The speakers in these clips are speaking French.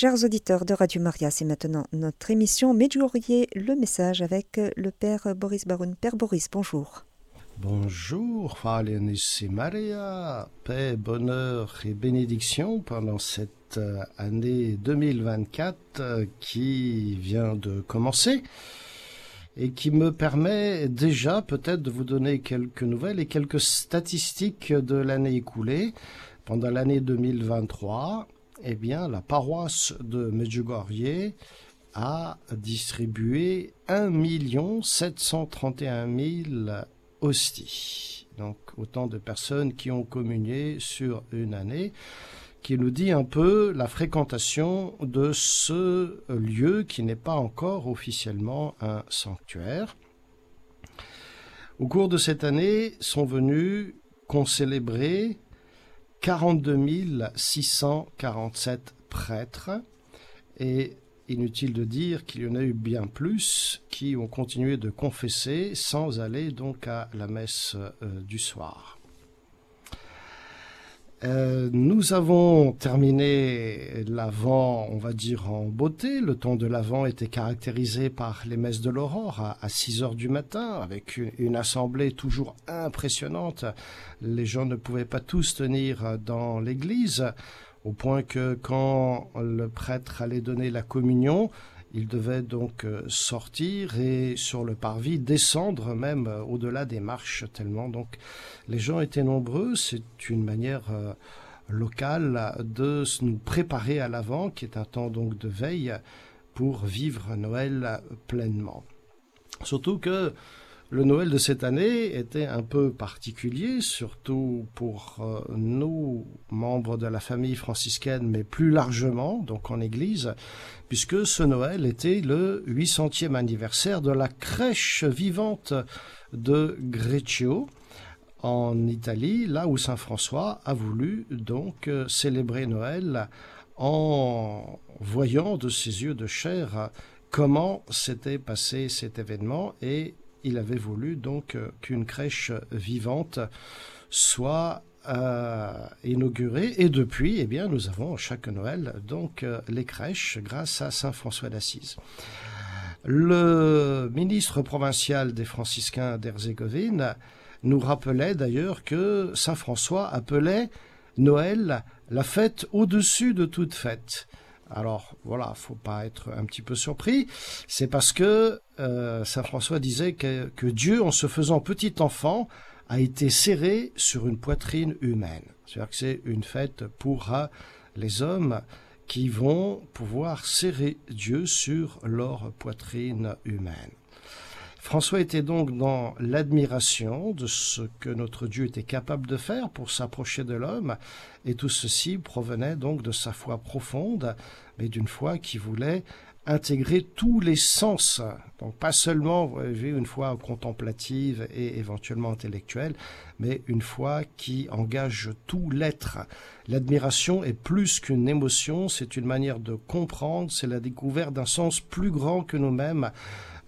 Chers auditeurs de Radio Maria, c'est maintenant notre émission Medjugorje, le message avec le Père Boris Baroun. Père Boris, bonjour. Bonjour, et Maria, paix, bonheur et bénédiction pendant cette euh, année 2024 euh, qui vient de commencer et qui me permet déjà peut-être de vous donner quelques nouvelles et quelques statistiques de l'année écoulée. Pendant l'année 2023, eh bien, la paroisse de Medjugorje a distribué 1 731 000 hosties. Donc, autant de personnes qui ont communié sur une année, qui nous dit un peu la fréquentation de ce lieu qui n'est pas encore officiellement un sanctuaire. Au cours de cette année sont venus concélébrer 42 647 prêtres et inutile de dire qu'il y en a eu bien plus qui ont continué de confesser sans aller donc à la messe euh, du soir. Euh, nous avons terminé l'Avent, on va dire, en beauté. Le temps de l'Avent était caractérisé par les messes de l'aurore à, 6 heures du matin, avec une, assemblée toujours impressionnante. Les gens ne pouvaient pas tous tenir dans l'église, au point que quand le prêtre allait donner la communion, il devait donc euh, sortir et sur le parvis descendre même euh, au-delà des marches tellement donc les gens étaient nombreux. C'est une manière euh, locale de nous préparer à l'avant, qui est un temps donc de veille pour vivre Noël pleinement. Surtout que le Noël de cette année était un peu particulier, surtout pour euh, nous, membres de la famille franciscaine, mais plus largement, donc en Église, puisque ce Noël était le 800e anniversaire de la crèche vivante de Greccio, en Italie, là où Saint François a voulu donc euh, célébrer Noël en voyant de ses yeux de chair comment s'était passé cet événement et il avait voulu donc euh, qu'une crèche vivante soit euh, inaugurée et depuis, eh bien, nous avons chaque Noël donc euh, les crèches grâce à Saint François d'Assise. Le ministre provincial des franciscains d'Herzégovine nous rappelait d'ailleurs que Saint François appelait Noël la fête au-dessus de toute fête. Alors voilà, faut pas être un petit peu surpris. C'est parce que euh, Saint François disait que, Dieu, en se faisant petit enfant, a été serré sur une poitrine humaine. C'est-à-dire que c'est une fête pour euh, les hommes qui vont pouvoir serrer Dieu sur leur poitrine humaine. François était donc dans l'admiration de ce que notre Dieu était capable de faire pour s'approcher de l'homme, et tout ceci provenait donc de sa foi profonde, mais d'une foi qui voulait intégrer tous les sens, donc pas seulement une foi contemplative et éventuellement intellectuelle, mais une foi qui engage tout l'être. L'admiration est plus qu'une émotion, c'est une manière de comprendre, c'est la découverte d'un sens plus grand que nous-mêmes,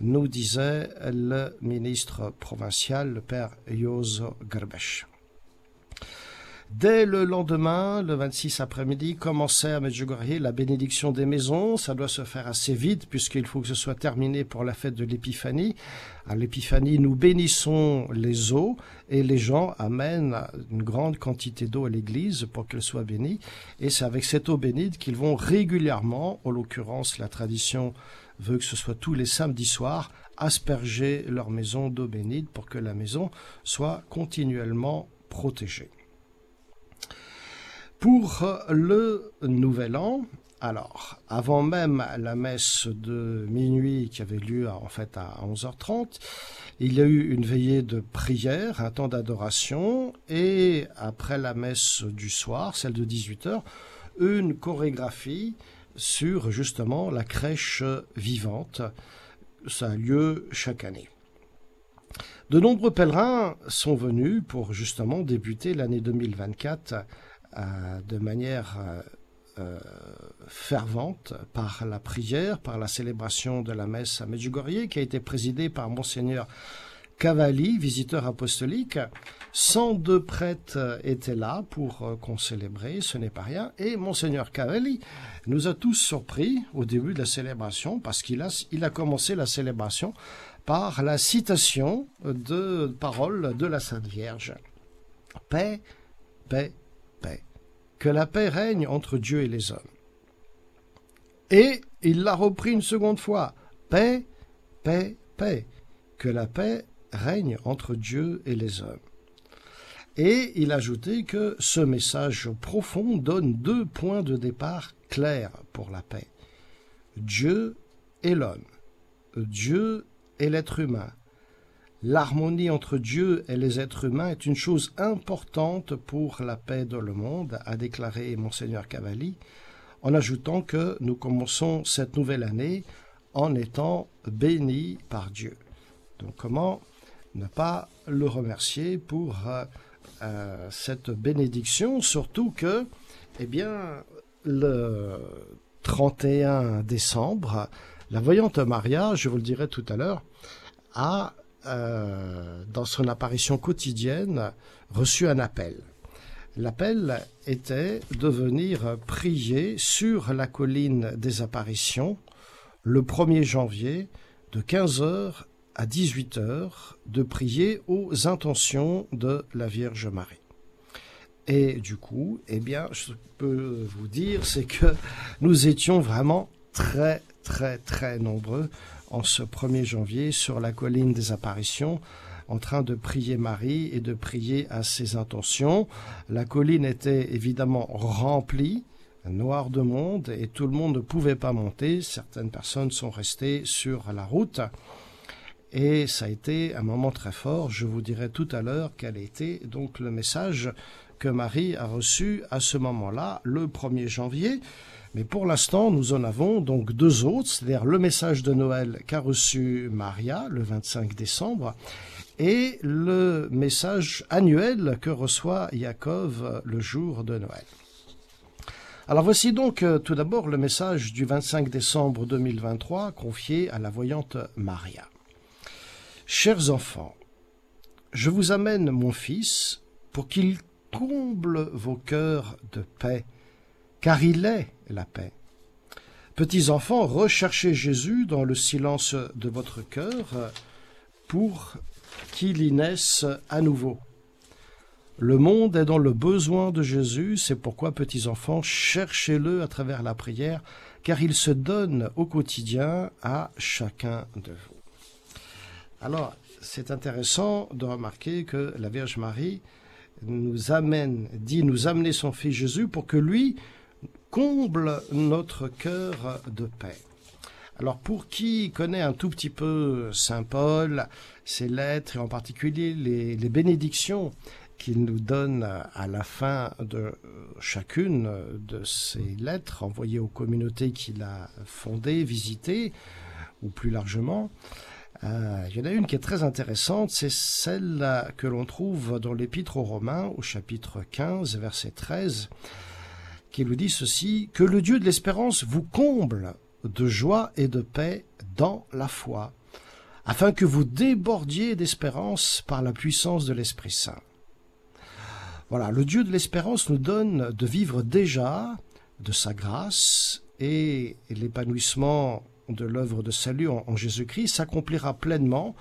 nous disait le ministre provincial, le père Jozo Gerbesh. Dès le lendemain, le 26 après-midi, commençait à Medjugorje la bénédiction des maisons. Ça doit se faire assez vite puisqu'il faut que ce soit terminé pour la fête de l'épiphanie. À l'épiphanie, nous bénissons les eaux et les gens amènent une grande quantité d'eau à l'église pour qu'elle soit bénie. Et c'est avec cette eau bénite qu'ils vont régulièrement, en l'occurrence la tradition veut que ce soit tous les samedis soirs, asperger leur maison d'eau bénite pour que la maison soit continuellement protégée. Pour le nouvel an, alors, avant même la messe de minuit qui avait lieu en fait à 11h30, il y a eu une veillée de prière, un temps d'adoration, et après la messe du soir, celle de 18h, une chorégraphie sur justement la crèche vivante. Ça a lieu chaque année. De nombreux pèlerins sont venus pour justement débuter l'année 2024 euh, de manière euh, euh, fervente par la prière, par la célébration de la messe à Medjugorje qui a été présidée par monseigneur Cavalli, visiteur apostolique. 102 prêtres étaient là pour euh, qu'on célébrait, ce n'est pas rien. Et Monseigneur Cavalli nous a tous surpris au début de la célébration parce qu'il a, il a commencé la célébration par la citation de paroles de la Sainte Vierge. Paix, paix, paix. Que la paix règne entre Dieu et les hommes. Et il l'a repris une seconde fois. Paix, paix, paix. Que la paix règne entre Dieu et les hommes. Et il ajoutait que ce message profond donne deux points de départ clairs pour la paix. Dieu et l'homme. Dieu et l'être humain. L'harmonie entre Dieu et les êtres humains est une chose importante pour la paix dans le monde, a déclaré monseigneur Cavalli, en ajoutant que nous commençons cette nouvelle année en étant bénis par Dieu. Donc comment ne pas le remercier pour euh, euh, cette bénédiction, surtout que, eh bien, le 31 décembre, la voyante Maria, je vous le dirai tout à l'heure, a, euh, dans son apparition quotidienne, reçu un appel. L'appel était de venir prier sur la colline des apparitions le 1er janvier de 15h à 18h de prier aux intentions de la Vierge Marie. Et du coup, eh bien, je peux vous dire, c'est que nous étions vraiment très, très, très nombreux en ce 1er janvier sur la colline des apparitions en train de prier Marie et de prier à ses intentions. La colline était évidemment remplie, noire de monde, et tout le monde ne pouvait pas monter. Certaines personnes sont restées sur la route. Et ça a été un moment très fort. Je vous dirai tout à l'heure quel était donc le message que Marie a reçu à ce moment-là, le 1er janvier. Mais pour l'instant, nous en avons donc deux autres, c'est-à-dire le message de Noël qu'a reçu Maria le 25 décembre et le message annuel que reçoit Yaakov le jour de Noël. Alors voici donc euh, tout d'abord le message du 25 décembre 2023 confié à la voyante Maria. Chers enfants, je vous amène mon Fils pour qu'il comble vos cœurs de paix, car il est la paix. Petits enfants, recherchez Jésus dans le silence de votre cœur pour qu'il y naisse à nouveau. Le monde est dans le besoin de Jésus, c'est pourquoi, petits enfants, cherchez-le à travers la prière, car il se donne au quotidien à chacun de vous. Alors, c'est intéressant de remarquer que la Vierge Marie nous amène, dit nous amener son Fils Jésus pour que lui comble notre cœur de paix. Alors pour qui connaît un tout petit peu Saint Paul, ses lettres et en particulier les, les bénédictions qu'il nous donne à la fin de chacune de ces lettres envoyées aux communautés qu'il a fondées, visitées, ou plus largement, euh, il y en a une qui est très intéressante, c'est celle que l'on trouve dans l'Épître aux Romains au chapitre 15, verset 13, qui nous dit ceci, que le Dieu de l'espérance vous comble de joie et de paix dans la foi, afin que vous débordiez d'espérance par la puissance de l'Esprit Saint. Voilà, le Dieu de l'espérance nous donne de vivre déjà de sa grâce et l'épanouissement de l'œuvre de salut en, Jésus-Christ s'accomplira pleinement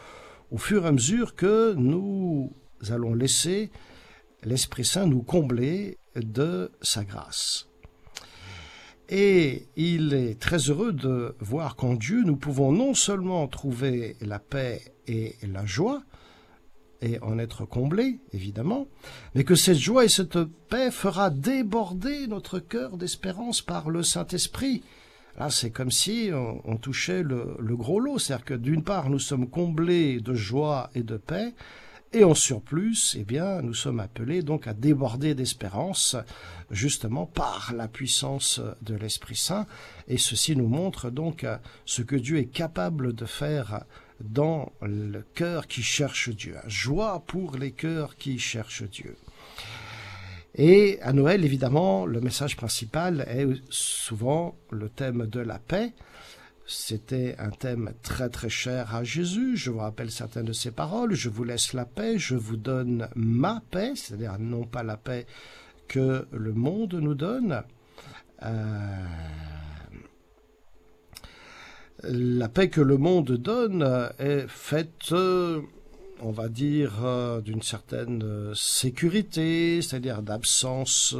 au fur et à mesure que nous allons laisser l'Esprit Saint nous combler de sa grâce. Et il est très heureux de voir qu'en Dieu, nous pouvons non seulement trouver la paix et la joie, et en être comblés, évidemment, mais que cette joie et cette paix fera déborder notre cœur d'espérance par le Saint-Esprit, Là, c'est comme si on, touchait le, gros lot. C'est-à-dire que d'une part, nous sommes comblés de joie et de paix, et en surplus, eh bien, nous sommes appelés donc à déborder d'espérance, justement par la puissance de l'Esprit Saint. Et ceci nous montre donc ce que Dieu est capable de faire dans le cœur qui cherche Dieu. Joie pour les cœurs qui cherchent Dieu. Et à Noël, évidemment, le message principal est souvent le thème de la paix. C'était un thème très très cher à Jésus. Je vous rappelle certaines de ses paroles. Je vous laisse la paix, je vous donne ma paix, c'est-à-dire non pas la paix que le monde nous donne. Euh, la paix que le monde donne est faite, on va dire, euh, d'une certaine sécurité, c'est-à-dire d'absence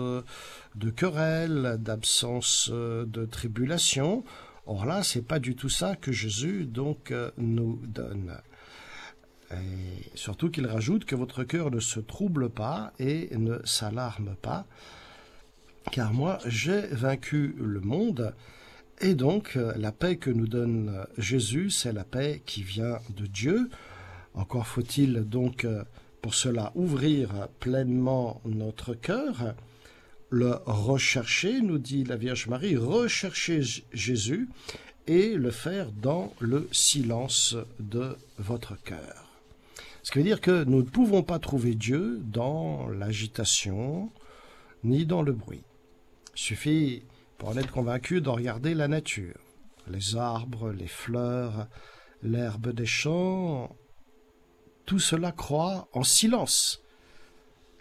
de querelle, d'absence de tribulation. Or là, c'est pas du tout ça que Jésus donc euh, nous donne. Surtout qu'il rajoute que votre cœur ne se trouble pas et ne s'alarme pas, car moi j'ai vaincu le monde, et donc euh, la paix que nous donne Jésus, c'est la paix qui vient de Dieu. Encore faut-il donc euh, pour cela ouvrir pleinement notre cœur le rechercher, nous dit la Vierge Marie, rechercher Jésus et le faire dans le silence de votre cœur. Ce qui veut dire que nous ne pouvons pas trouver Dieu dans l'agitation ni dans le bruit. Il suffit, pour en être convaincu, de regarder la nature. Les arbres, les fleurs, l'herbe des champs, tout cela croît en silence.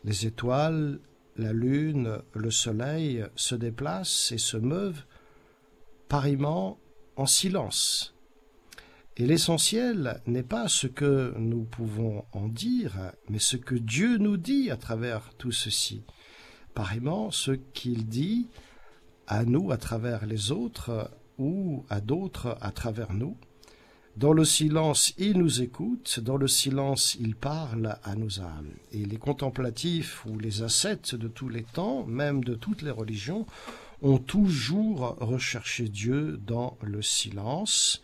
Les étoiles la lune, le soleil se déplacent et se meuvent pareillement en silence. Et l'essentiel n'est pas ce que nous pouvons en dire, mais ce que Dieu nous dit à travers tout ceci. Pareillement, ce qu'il dit à nous à travers les autres ou à d'autres à travers nous. Dans le silence, il nous écoute, dans le silence, il parle à nos âmes. Et les contemplatifs ou les ascètes de tous les temps, même de toutes les religions, ont toujours recherché Dieu dans le silence,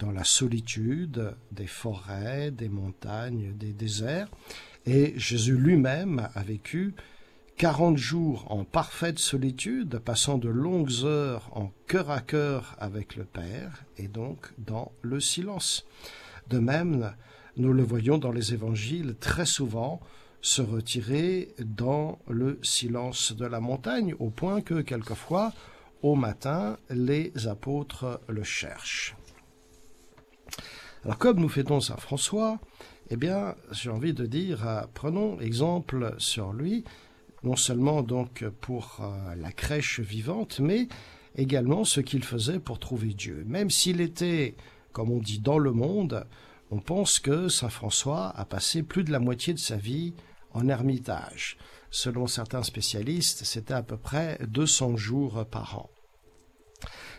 dans la solitude des forêts, des montagnes, des déserts. Et Jésus lui-même a vécu Quarante jours en parfaite solitude, passant de longues heures en cœur à cœur avec le Père, et donc dans le silence. De même, nous le voyons dans les évangiles très souvent se retirer dans le silence de la montagne, au point que quelquefois, au matin, les apôtres le cherchent. Alors comme nous fêtons Saint François, eh bien, j'ai envie de dire, euh, prenons exemple sur lui, non seulement donc pour euh, la crèche vivante, mais également ce qu'il faisait pour trouver Dieu. Même s'il était, comme on dit, dans le monde, on pense que Saint François a passé plus de la moitié de sa vie en ermitage. Selon certains spécialistes, c'était à peu près 200 jours par an.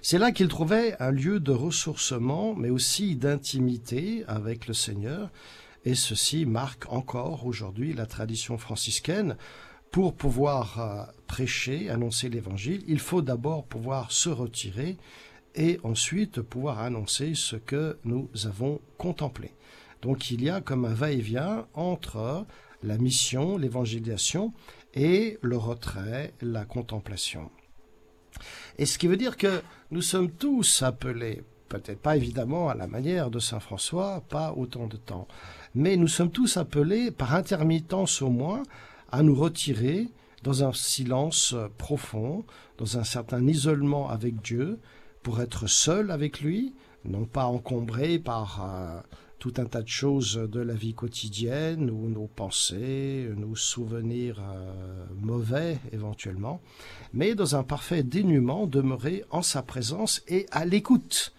C'est là qu'il trouvait un lieu de ressourcement, mais aussi d'intimité avec le Seigneur, et ceci marque encore aujourd'hui la tradition franciscaine, pour pouvoir euh, prêcher, annoncer l'évangile, il faut d'abord pouvoir se retirer et ensuite pouvoir annoncer ce que nous avons contemplé. Donc il y a comme un va-et-vient entre la mission, l'évangélisation et le retrait, la contemplation. Et ce qui veut dire que nous sommes tous appelés, peut-être pas évidemment à la manière de Saint François, pas autant de temps, mais nous sommes tous appelés par intermittence au moins à nous retirer dans un silence profond, dans un certain isolement avec Dieu, pour être seul avec lui, non pas encombré par euh, tout un tas de choses de la vie quotidienne ou nos pensées, nos souvenirs euh, mauvais éventuellement, mais dans un parfait dénuement, demeurer en sa présence et à l'écoute,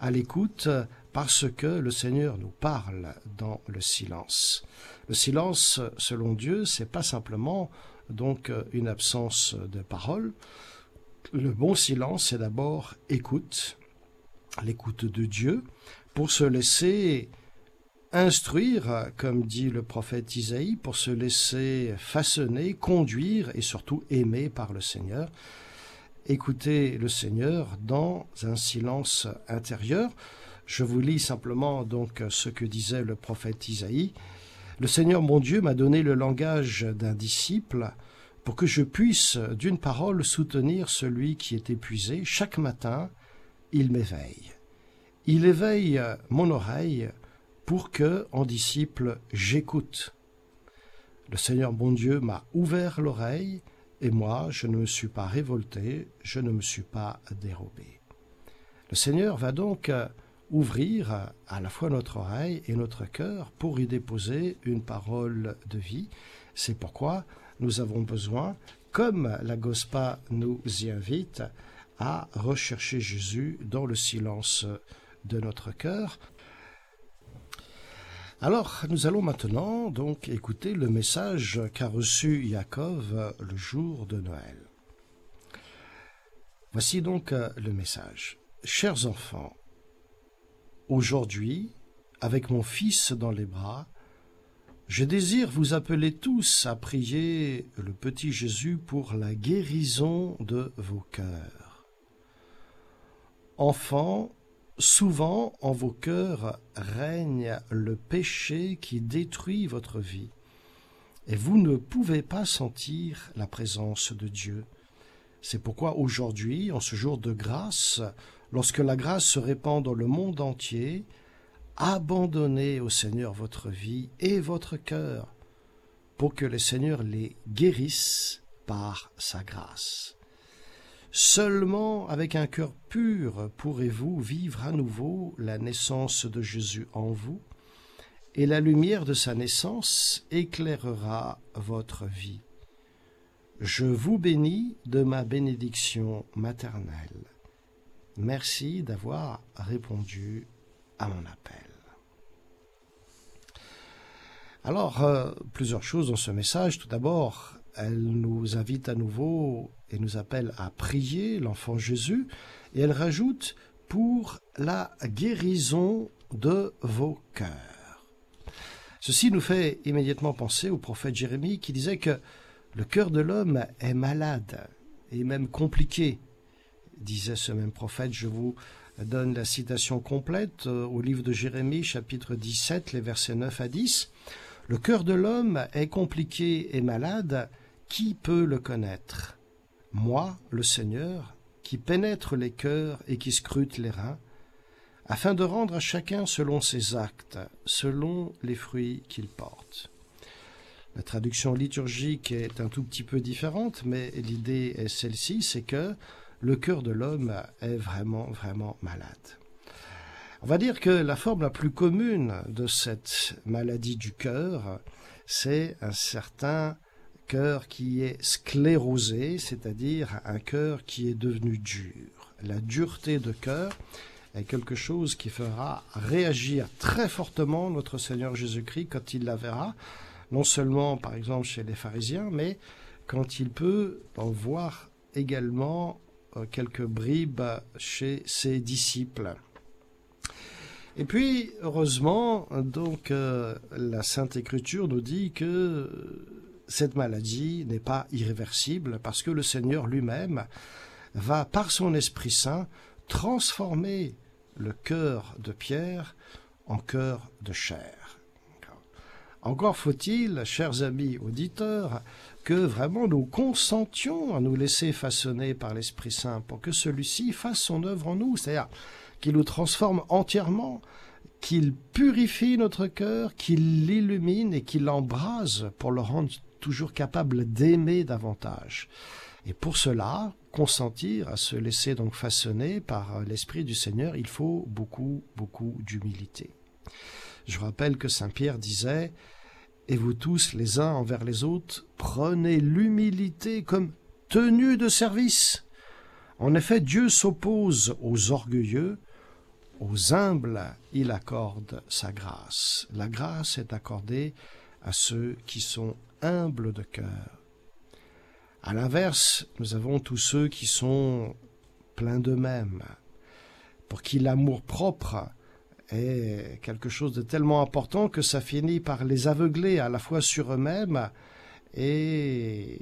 à l'écoute parce que le Seigneur nous parle dans le silence. Le silence, selon Dieu, c'est pas simplement donc une absence de parole. Le bon silence, c'est d'abord écoute, l'écoute de Dieu, pour se laisser instruire, comme dit le prophète Isaïe, pour se laisser façonner, conduire et surtout aimer par le Seigneur. Écouter le Seigneur dans un silence intérieur. Je vous lis simplement donc ce que disait le prophète Isaïe. Le Seigneur mon Dieu m'a donné le langage d'un disciple pour que je puisse d'une parole soutenir celui qui est épuisé. Chaque matin, il m'éveille. Il éveille mon oreille pour que, en disciple, j'écoute. Le Seigneur mon Dieu m'a ouvert l'oreille, et moi, je ne me suis pas révolté, je ne me suis pas dérobé. Le Seigneur va donc ouvrir à la fois notre oreille et notre cœur pour y déposer une parole de vie. C'est pourquoi nous avons besoin, comme la Gospa nous y invite, à rechercher Jésus dans le silence de notre cœur. Alors, nous allons maintenant donc écouter le message qu'a reçu Yaakov le jour de Noël. Voici donc le message. Chers enfants, aujourd'hui, avec mon fils dans les bras, je désire vous appeler tous à prier le petit Jésus pour la guérison de vos cœurs. Enfants, souvent en vos cœurs règne le péché qui détruit votre vie, et vous ne pouvez pas sentir la présence de Dieu. C'est pourquoi aujourd'hui, en ce jour de grâce, lorsque la grâce se répand dans le monde entier, abandonnez au Seigneur votre vie et votre cœur, pour que le Seigneur les guérisse par sa grâce. Seulement avec un cœur pur pourrez-vous vivre à nouveau la naissance de Jésus en vous, et la lumière de sa naissance éclairera votre vie. Je vous bénis de ma bénédiction maternelle. Merci d'avoir répondu à mon appel. Alors, euh, plusieurs choses dans ce message. Tout d'abord, elle nous invite à nouveau et nous appelle à prier l'enfant Jésus, et elle rajoute pour la guérison de vos cœurs. Ceci nous fait immédiatement penser au prophète Jérémie qui disait que le cœur de l'homme est malade et même compliqué, disait ce même prophète. Je vous donne la citation complète euh, au livre de Jérémie, chapitre 17, les versets 9 à 10. Le cœur de l'homme est compliqué et malade, qui peut le connaître? Moi, le Seigneur, qui pénètre les cœurs et qui scrute les reins, afin de rendre à chacun selon ses actes, selon les fruits qu'il porte. La traduction liturgique est un tout petit peu différente, mais l'idée est celle-ci, c'est que le cœur de l'homme est vraiment, vraiment malade. On va dire que la forme la plus commune de cette maladie du cœur, c'est un certain cœur qui est sclérosé, c'est-à-dire un cœur qui est devenu dur. La dureté de cœur est quelque chose qui fera réagir très fortement notre Seigneur Jésus-Christ quand il la verra, non seulement par exemple chez les pharisiens, mais quand il peut en voir également quelques bribes chez ses disciples. Et puis, heureusement, donc, euh, la Sainte Écriture nous dit que cette maladie n'est pas irréversible parce que le Seigneur lui-même va, par son Esprit Saint, transformer le cœur de Pierre en cœur de chair. Encore faut-il, chers amis auditeurs, que vraiment nous consentions à nous laisser façonner par l'Esprit Saint pour que celui-ci fasse son œuvre en nous, c'est-à-dire qu'il nous transforme entièrement, qu'il purifie notre cœur, qu'il l'illumine et qu'il l'embrase pour le rendre toujours capable d'aimer davantage. Et pour cela, consentir à se laisser donc façonner par l'Esprit du Seigneur, il faut beaucoup, beaucoup d'humilité. Je rappelle que Saint Pierre disait et vous tous, les uns envers les autres, prenez l'humilité comme tenue de service. En effet, Dieu s'oppose aux orgueilleux, aux humbles, il accorde sa grâce. La grâce est accordée à ceux qui sont humbles de cœur. À l'inverse, nous avons tous ceux qui sont pleins d'eux-mêmes, pour qui l'amour propre est quelque chose de tellement important que ça finit par les aveugler à la fois sur eux-mêmes et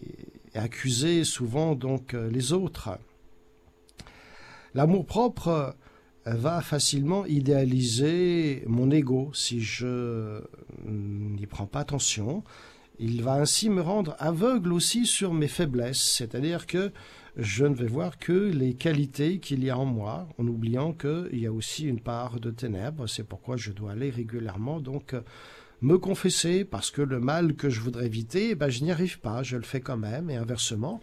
accuser souvent donc les autres. L'amour propre va facilement idéaliser mon ego si je n'y prends pas attention. Il va ainsi me rendre aveugle aussi sur mes faiblesses, c'est-à-dire que je ne vais voir que les qualités qu'il y a en moi, en oubliant qu'il y a aussi une part de ténèbres. C'est pourquoi je dois aller régulièrement donc me confesser, parce que le mal que je voudrais éviter, eh ben, je n'y arrive pas, je le fais quand même, et inversement,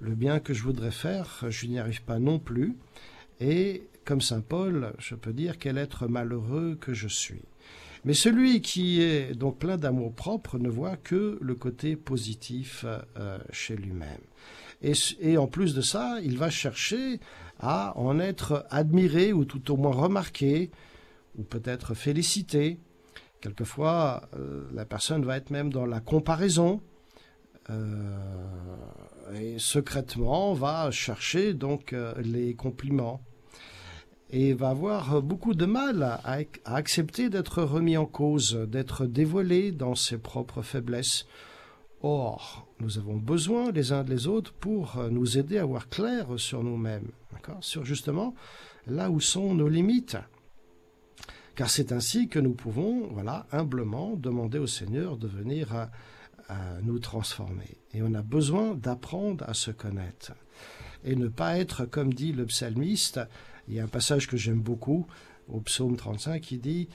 le bien que je voudrais faire, je n'y arrive pas non plus. Et comme Saint Paul, je peux dire quel être malheureux que je suis. Mais celui qui est donc plein d'amour propre ne voit que le côté positif euh, chez lui-même. Et, en plus de ça, il va chercher à en être admiré ou tout au moins remarqué ou peut-être félicité. Quelquefois, euh, la personne va être même dans la comparaison euh, et secrètement va chercher donc euh, les compliments et va avoir beaucoup de mal à accepter d'être remis en cause, d'être dévoilé dans ses propres faiblesses. Or, nous avons besoin les uns des autres pour nous aider à voir clair sur nous-mêmes, sur justement là où sont nos limites. Car c'est ainsi que nous pouvons, voilà, humblement demander au Seigneur de venir à, à nous transformer. Et on a besoin d'apprendre à se connaître. Et ne pas être, comme dit le psalmiste, il y a un passage que j'aime beaucoup au psaume 35 qui dit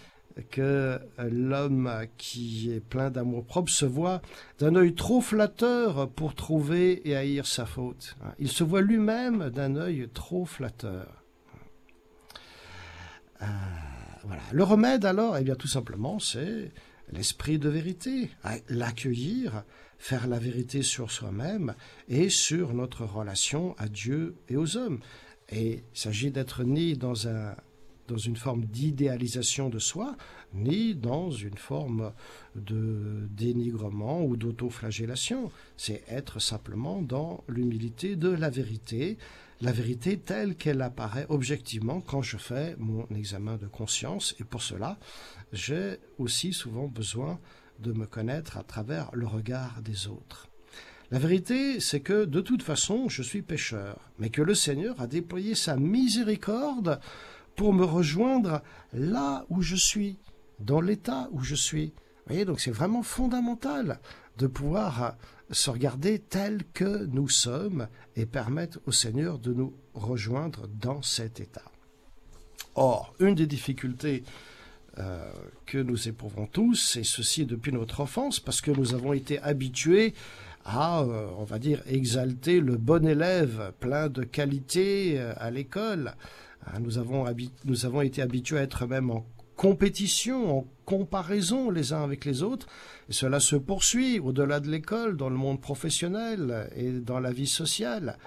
que l'homme qui est plein d'amour propre se voit d'un œil trop flatteur pour trouver et haïr sa faute. Il se voit lui-même d'un œil trop flatteur. Euh, voilà. Le remède alors, eh bien tout simplement, c'est l'esprit de vérité, l'accueillir, faire la vérité sur soi-même et sur notre relation à Dieu et aux hommes. Et il s'agit d'être ni dans un dans une forme d'idéalisation de soi, ni dans une forme de dénigrement ou d'autoflagellation. C'est être simplement dans l'humilité de la vérité, la vérité telle qu'elle apparaît objectivement quand je fais mon examen de conscience. Et pour cela, j'ai aussi souvent besoin de me connaître à travers le regard des autres. La vérité, c'est que de toute façon, je suis pécheur, mais que le Seigneur a déployé sa miséricorde pour me rejoindre là où je suis, dans l'état où je suis. Vous voyez, donc c'est vraiment fondamental de pouvoir se regarder tel que nous sommes et permettre au Seigneur de nous rejoindre dans cet état. Or, une des difficultés euh, que nous éprouvons tous, et ceci depuis notre enfance, parce que nous avons été habitués à, euh, on va dire, exalter le bon élève plein de qualités euh, à l'école. Nous avons, nous avons été habitués à être même en compétition, en comparaison les uns avec les autres, et cela se poursuit au-delà de l'école, dans le monde professionnel et dans la vie sociale.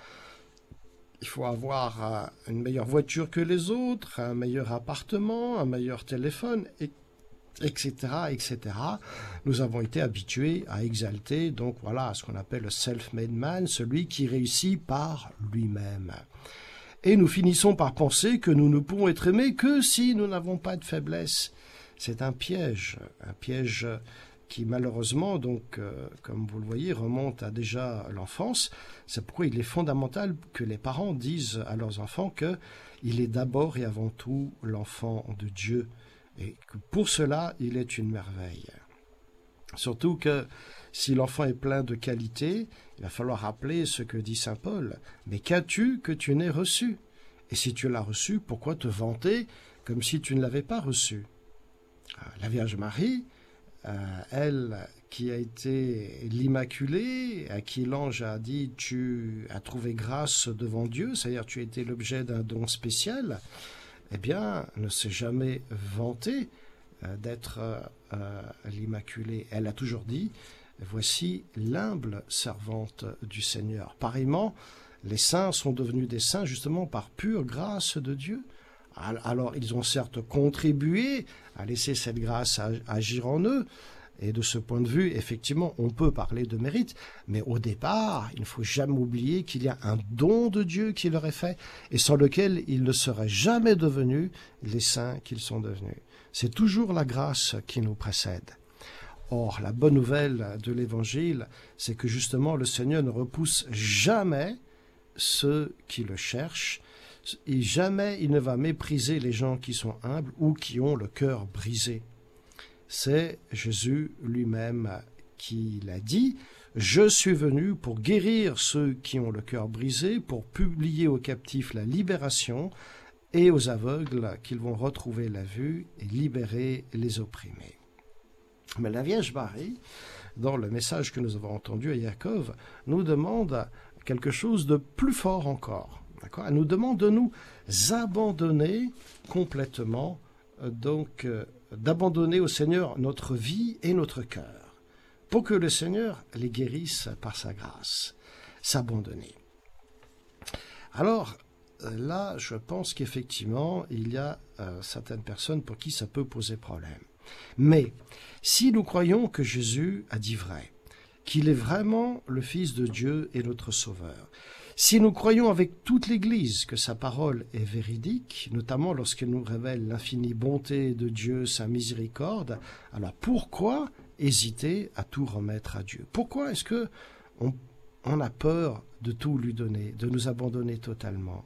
Il faut avoir euh, une meilleure voiture que les autres, un meilleur appartement, un meilleur téléphone, etc., etc. Nous avons été habitués à exalter, donc voilà, ce qu'on appelle le self-made man, celui qui réussit par lui-même et nous finissons par penser que nous ne pouvons être aimés que si nous n'avons pas de faiblesse. C'est un piège, un piège qui malheureusement, donc, euh, comme vous le voyez, remonte à déjà l'enfance. C'est pourquoi il est fondamental que les parents disent à leurs enfants que il est d'abord et avant tout l'enfant de Dieu, et que pour cela, il est une merveille. Surtout que si l'enfant est plein de qualités, il va falloir rappeler ce que dit Saint Paul. Mais qu'as-tu que tu n'aies reçu? Et si tu l'as reçu, pourquoi te vanter comme si tu ne l'avais pas reçu? Ah, La Vierge Marie, euh, elle qui a été l'Immaculée, à qui l'ange a dit tu as trouvé grâce devant Dieu, c'est-à-dire tu as été l'objet d'un don spécial, eh bien, ne s'est jamais vantée d'être euh, l'Immaculée. Elle a toujours dit Voici l'humble servante du Seigneur. Pareillement, les saints sont devenus des saints justement par pure grâce de Dieu. Alors ils ont certes contribué à laisser cette grâce agir en eux, et de ce point de vue, effectivement, on peut parler de mérite, mais au départ, il ne faut jamais oublier qu'il y a un don de Dieu qui leur est fait, et sans lequel ils ne seraient jamais devenus les saints qu'ils sont devenus. C'est toujours la grâce qui nous précède. Or, la bonne nouvelle de l'Évangile, c'est que justement le Seigneur ne repousse jamais ceux qui le cherchent, et jamais il ne va mépriser les gens qui sont humbles ou qui ont le cœur brisé. C'est Jésus lui-même qui l'a dit, Je suis venu pour guérir ceux qui ont le cœur brisé, pour publier aux captifs la libération, et aux aveugles qu'ils vont retrouver la vue et libérer les opprimés. Mais la Vierge Marie, dans le message que nous avons entendu à Jacob, nous demande quelque chose de plus fort encore. D'accord? Elle nous demande de nous abandonner complètement, euh, donc euh, d'abandonner au Seigneur notre vie et notre cœur, pour que le Seigneur les guérisse par sa grâce. S'abandonner. Alors, là, je pense qu'effectivement, il y a certaines personnes pour qui ça peut poser problème. Mais si nous croyons que Jésus a dit vrai, qu'il est vraiment le Fils de Dieu et notre Sauveur, si nous croyons avec toute l'Église que sa parole est véridique, notamment lorsqu'elle nous révèle l'infinie bonté de Dieu, sa miséricorde, alors pourquoi hésiter à tout remettre à Dieu? Pourquoi est-ce que on, on a peur de tout lui donner, de nous abandonner totalement?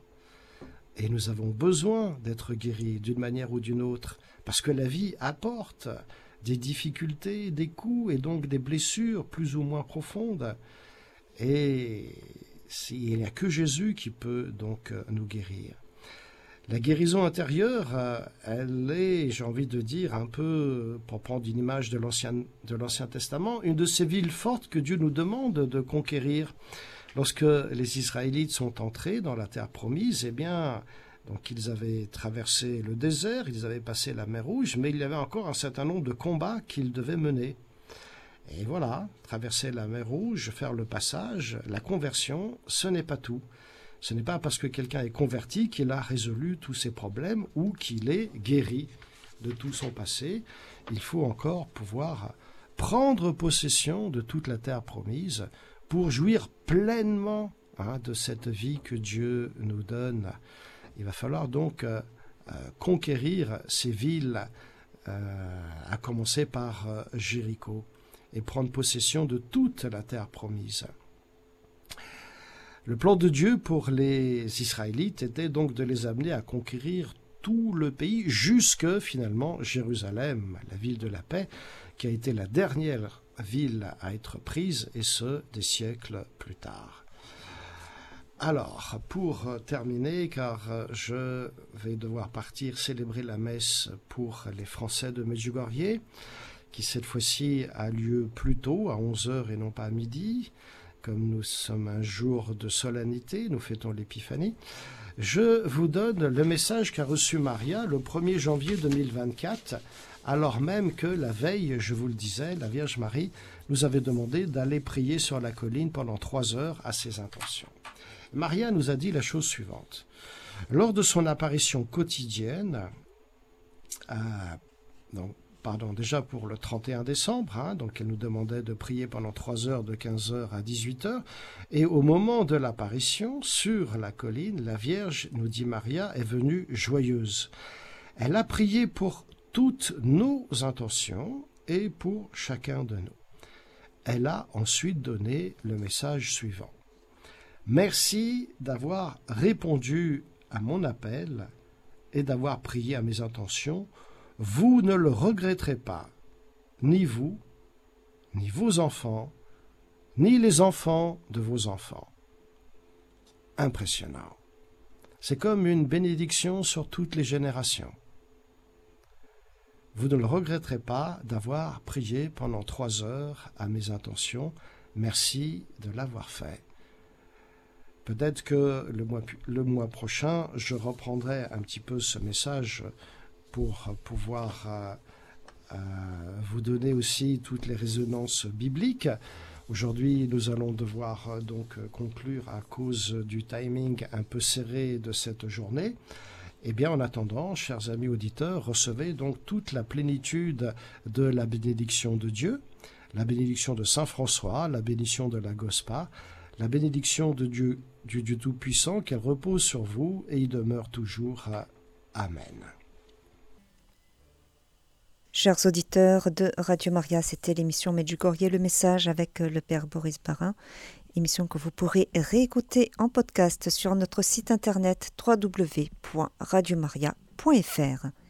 Et nous avons besoin d'être guéris d'une manière ou d'une autre, parce que la vie apporte des difficultés, des coups et donc des blessures plus ou moins profondes. Et il n'y a que Jésus qui peut donc euh, nous guérir. La guérison intérieure, euh, elle est, j'ai envie de dire, un peu, pour prendre une image de l'Ancien Testament, une de ces villes fortes que Dieu nous demande de conquérir. Lorsque les Israélites sont entrés dans la terre promise, eh bien, donc ils avaient traversé le désert, ils avaient passé la mer Rouge, mais il y avait encore un certain nombre de combats qu'ils devaient mener. Et voilà, traverser la mer Rouge, faire le passage, la conversion, ce n'est pas tout. Ce n'est pas parce que quelqu'un est converti qu'il a résolu tous ses problèmes ou qu'il est guéri de tout son passé. Il faut encore pouvoir prendre possession de toute la terre promise pour jouir pleinement hein, de cette vie que Dieu nous donne. Il va falloir donc euh, euh, conquérir ces villes, euh, à commencer par Jéricho et prendre possession de toute la terre promise. Le plan de Dieu pour les Israélites était donc de les amener à conquérir tout le pays jusque finalement Jérusalem, la ville de la paix, qui a été la dernière ville à être prise, et ce, des siècles plus tard. Alors, pour terminer, car je vais devoir partir célébrer la messe pour les Français de Medjugorje, qui cette fois-ci a lieu plus tôt, à 11h et non pas à midi, comme nous sommes un jour de solennité, nous fêtons l'Épiphanie. Je vous donne le message qu'a reçu Maria le 1er janvier 2024, alors même que la veille, je vous le disais, la Vierge Marie nous avait demandé d'aller prier sur la colline pendant trois heures à ses intentions. Maria nous a dit la chose suivante. Lors de son apparition quotidienne, euh, donc pardon, déjà pour le 31 décembre, hein, donc elle nous demandait de prier pendant 3 heures de 15 heures à 18 heures. Et au moment de l'apparition, sur la colline, la Vierge, nous dit Maria, est venue joyeuse. Elle a prié pour toutes nos intentions et pour chacun de nous. Elle a ensuite donné le message suivant. Merci d'avoir répondu à mon appel et d'avoir prié à mes intentions vous ne le regretterez pas, ni vous, ni vos enfants, ni les enfants de vos enfants. Impressionnant. C'est comme une bénédiction sur toutes les générations. Vous ne le regretterez pas d'avoir prié pendant trois heures à mes intentions. Merci de l'avoir fait. Peut-être que le mois, prochain, je reprendrai un petit peu ce message pour pouvoir euh, euh, vous donner aussi toutes les résonances bibliques. Aujourd'hui, nous allons devoir euh, donc conclure à cause du timing un peu serré de cette journée. Eh bien, en attendant, chers amis auditeurs, recevez donc toute la plénitude de la bénédiction de Dieu, la bénédiction de Saint François, la bénédiction de la Gospa, la bénédiction de Dieu, du Dieu Tout-Puissant, qu'elle repose sur vous et y demeure toujours. Amen. Chers auditeurs de Radio Maria, c'était l'émission Medjugorje le message avec le Père Boris Barin, émission que vous pourrez réécouter en podcast sur notre site internet www.radiomaria.fr.